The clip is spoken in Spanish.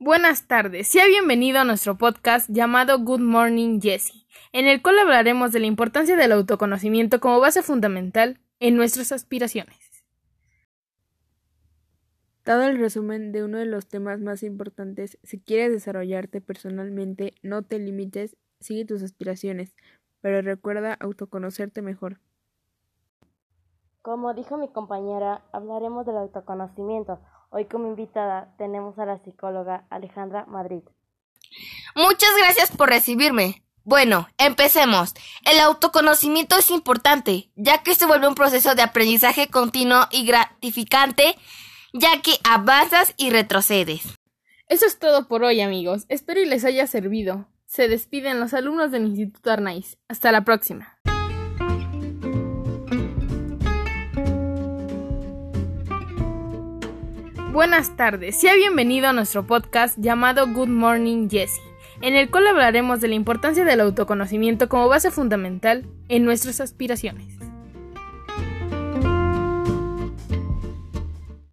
Buenas tardes, sea bienvenido a nuestro podcast llamado Good Morning Jessie, en el cual hablaremos de la importancia del autoconocimiento como base fundamental en nuestras aspiraciones. Dado el resumen de uno de los temas más importantes, si quieres desarrollarte personalmente, no te limites, sigue tus aspiraciones, pero recuerda autoconocerte mejor. Como dijo mi compañera, hablaremos del autoconocimiento. Hoy como invitada tenemos a la psicóloga Alejandra Madrid. Muchas gracias por recibirme. Bueno, empecemos. El autoconocimiento es importante, ya que se vuelve un proceso de aprendizaje continuo y gratificante, ya que avanzas y retrocedes. Eso es todo por hoy, amigos. Espero y les haya servido. Se despiden los alumnos del Instituto Arnaiz. Hasta la próxima. Buenas tardes, sea bienvenido a nuestro podcast llamado Good Morning Jessie, en el cual hablaremos de la importancia del autoconocimiento como base fundamental en nuestras aspiraciones.